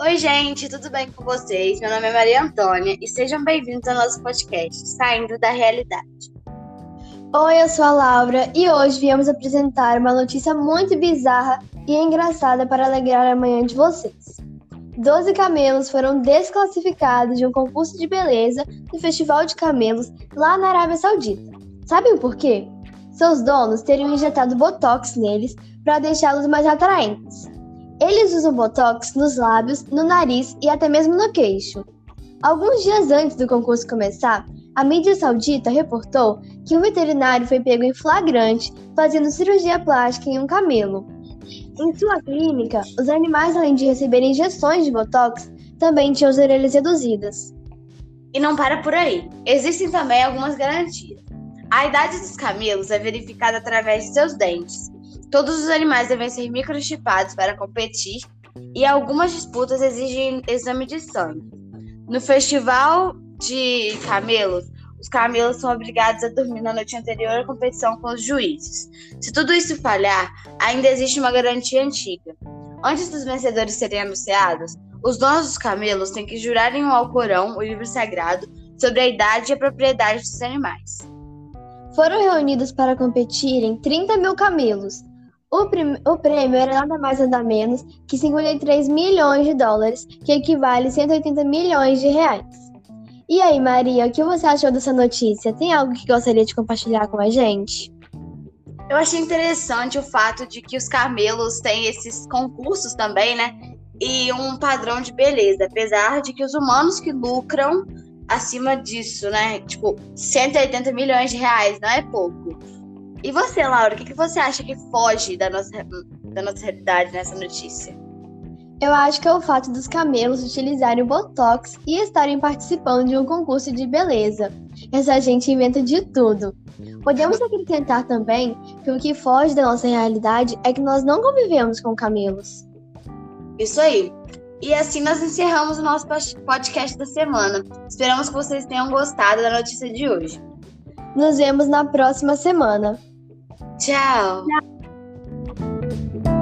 Oi, gente, tudo bem com vocês? Meu nome é Maria Antônia e sejam bem-vindos ao nosso podcast Saindo da Realidade. Oi, eu sou a Laura e hoje viemos apresentar uma notícia muito bizarra e engraçada para alegrar a manhã de vocês. Doze camelos foram desclassificados de um concurso de beleza do Festival de Camelos lá na Arábia Saudita. Sabem por quê? Seus donos teriam injetado botox neles para deixá-los mais atraentes. Eles usam botox nos lábios, no nariz e até mesmo no queixo. Alguns dias antes do concurso começar, a mídia saudita reportou que um veterinário foi pego em flagrante fazendo cirurgia plástica em um camelo. Em sua clínica, os animais, além de receberem injeções de botox, também tinham as orelhas reduzidas. E não para por aí. Existem também algumas garantias. A idade dos camelos é verificada através de seus dentes. Todos os animais devem ser microchipados para competir e algumas disputas exigem exame de sangue. No festival de camelos, os camelos são obrigados a dormir na noite anterior à competição com os juízes. Se tudo isso falhar, ainda existe uma garantia antiga. Antes dos vencedores serem anunciados, os donos dos camelos têm que jurar em um Alcorão, o livro sagrado, sobre a idade e a propriedade dos animais. Foram reunidos para competirem 30 mil camelos, o, o, prêmio era nada mais nada menos que 53 milhões de dólares, que equivale a 180 milhões de reais. E aí, Maria, o que você achou dessa notícia? Tem algo que gostaria de compartilhar com a gente? Eu achei interessante o fato de que os camelos têm esses concursos também, né? E um padrão de beleza, apesar de que os humanos que lucram acima disso, né? Tipo, 180 milhões de reais, não é pouco. E você, Laura, o que, que você acha que foge da nossa, da nossa realidade nessa notícia? Eu acho que é o fato dos camelos utilizarem o Botox e estarem participando de um concurso de beleza. Essa gente inventa de tudo. Podemos acrescentar também que o que foge da nossa realidade é que nós não convivemos com camelos. Isso aí. E assim nós encerramos o nosso podcast da semana. Esperamos que vocês tenham gostado da notícia de hoje. Nos vemos na próxima semana. Tchau. Tchau.